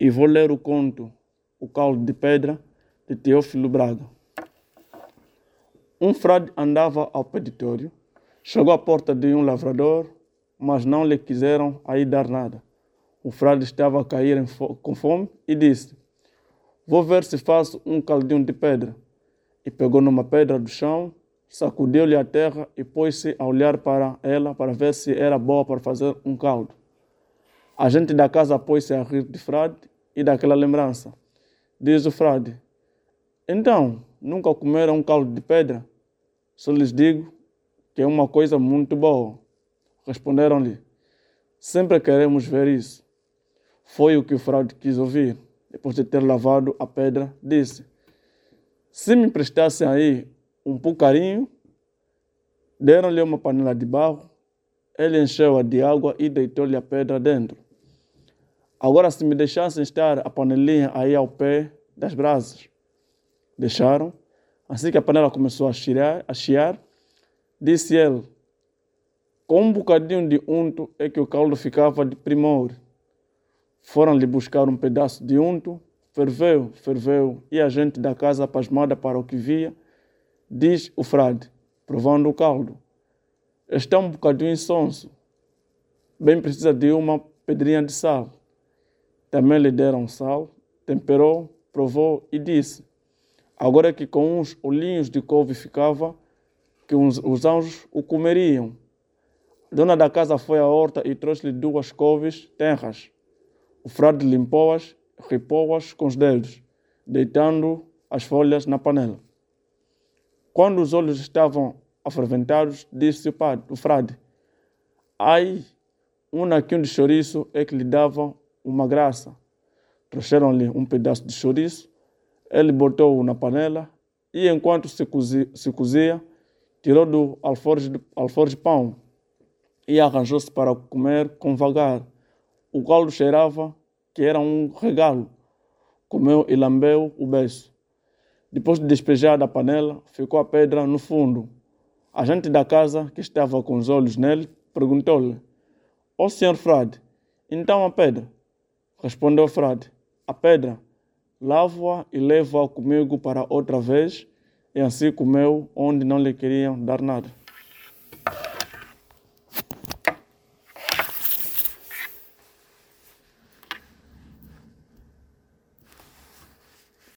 e vou ler o conto O Caldo de Pedra, de Teófilo Braga. Um frade andava ao peditório, chegou à porta de um lavrador, mas não lhe quiseram aí dar nada. O frade estava a cair com fome e disse: Vou ver se faço um caldinho de pedra. E pegou numa pedra do chão, sacudiu-lhe a terra e pôs-se a olhar para ela para ver se era boa para fazer um caldo. A gente da casa pôs-se a rir de frade e daquela lembrança. Diz o frade: Então, nunca comeram um caldo de pedra? Só lhes digo que é uma coisa muito boa. Responderam-lhe: Sempre queremos ver isso. Foi o que o frade quis ouvir. Depois de ter lavado a pedra, disse: Se me prestassem aí um pucarinho, deram-lhe uma panela de barro, ele encheu-a de água e deitou-lhe a pedra dentro. Agora, se me deixassem estar a panelinha aí ao pé das brasas, deixaram. Assim que a panela começou a chiar, a chiar disse ele: Com um bocadinho de unto é que o caldo ficava de primor. Foram-lhe buscar um pedaço de unto, ferveu, ferveu, e a gente da casa, pasmada para o que via, diz o frade, provando o caldo: Está um bocadinho insonso, bem precisa de uma pedrinha de sal. Também lhe deram sal, temperou, provou e disse: Agora que com uns olhinhos de couve ficava, que uns, os anjos o comeriam. A dona da casa foi à horta e trouxe-lhe duas couves tenras. O frade limpou-as, ripou-as com os dedos, deitando as folhas na panela. Quando os olhos estavam aferventados, disse o, padre, o frade: Ai, um naquinho de chouriço é que lhe dava uma graça. Trouxeram-lhe um pedaço de chouriço, ele botou-o na panela e, enquanto se cozia, se cozia tirou do alforje, alforje pão e arranjou-se para comer com vagar. O caldo cheirava que era um regalo. Comeu e lambeu o beiço. Depois de despejar da panela, ficou a pedra no fundo. A gente da casa, que estava com os olhos nele, perguntou-lhe: Ó oh, senhor frade, então a pedra? Respondeu o frade: A pedra, lavo-a e levo-a comigo para outra vez. E assim comeu onde não lhe queriam dar nada.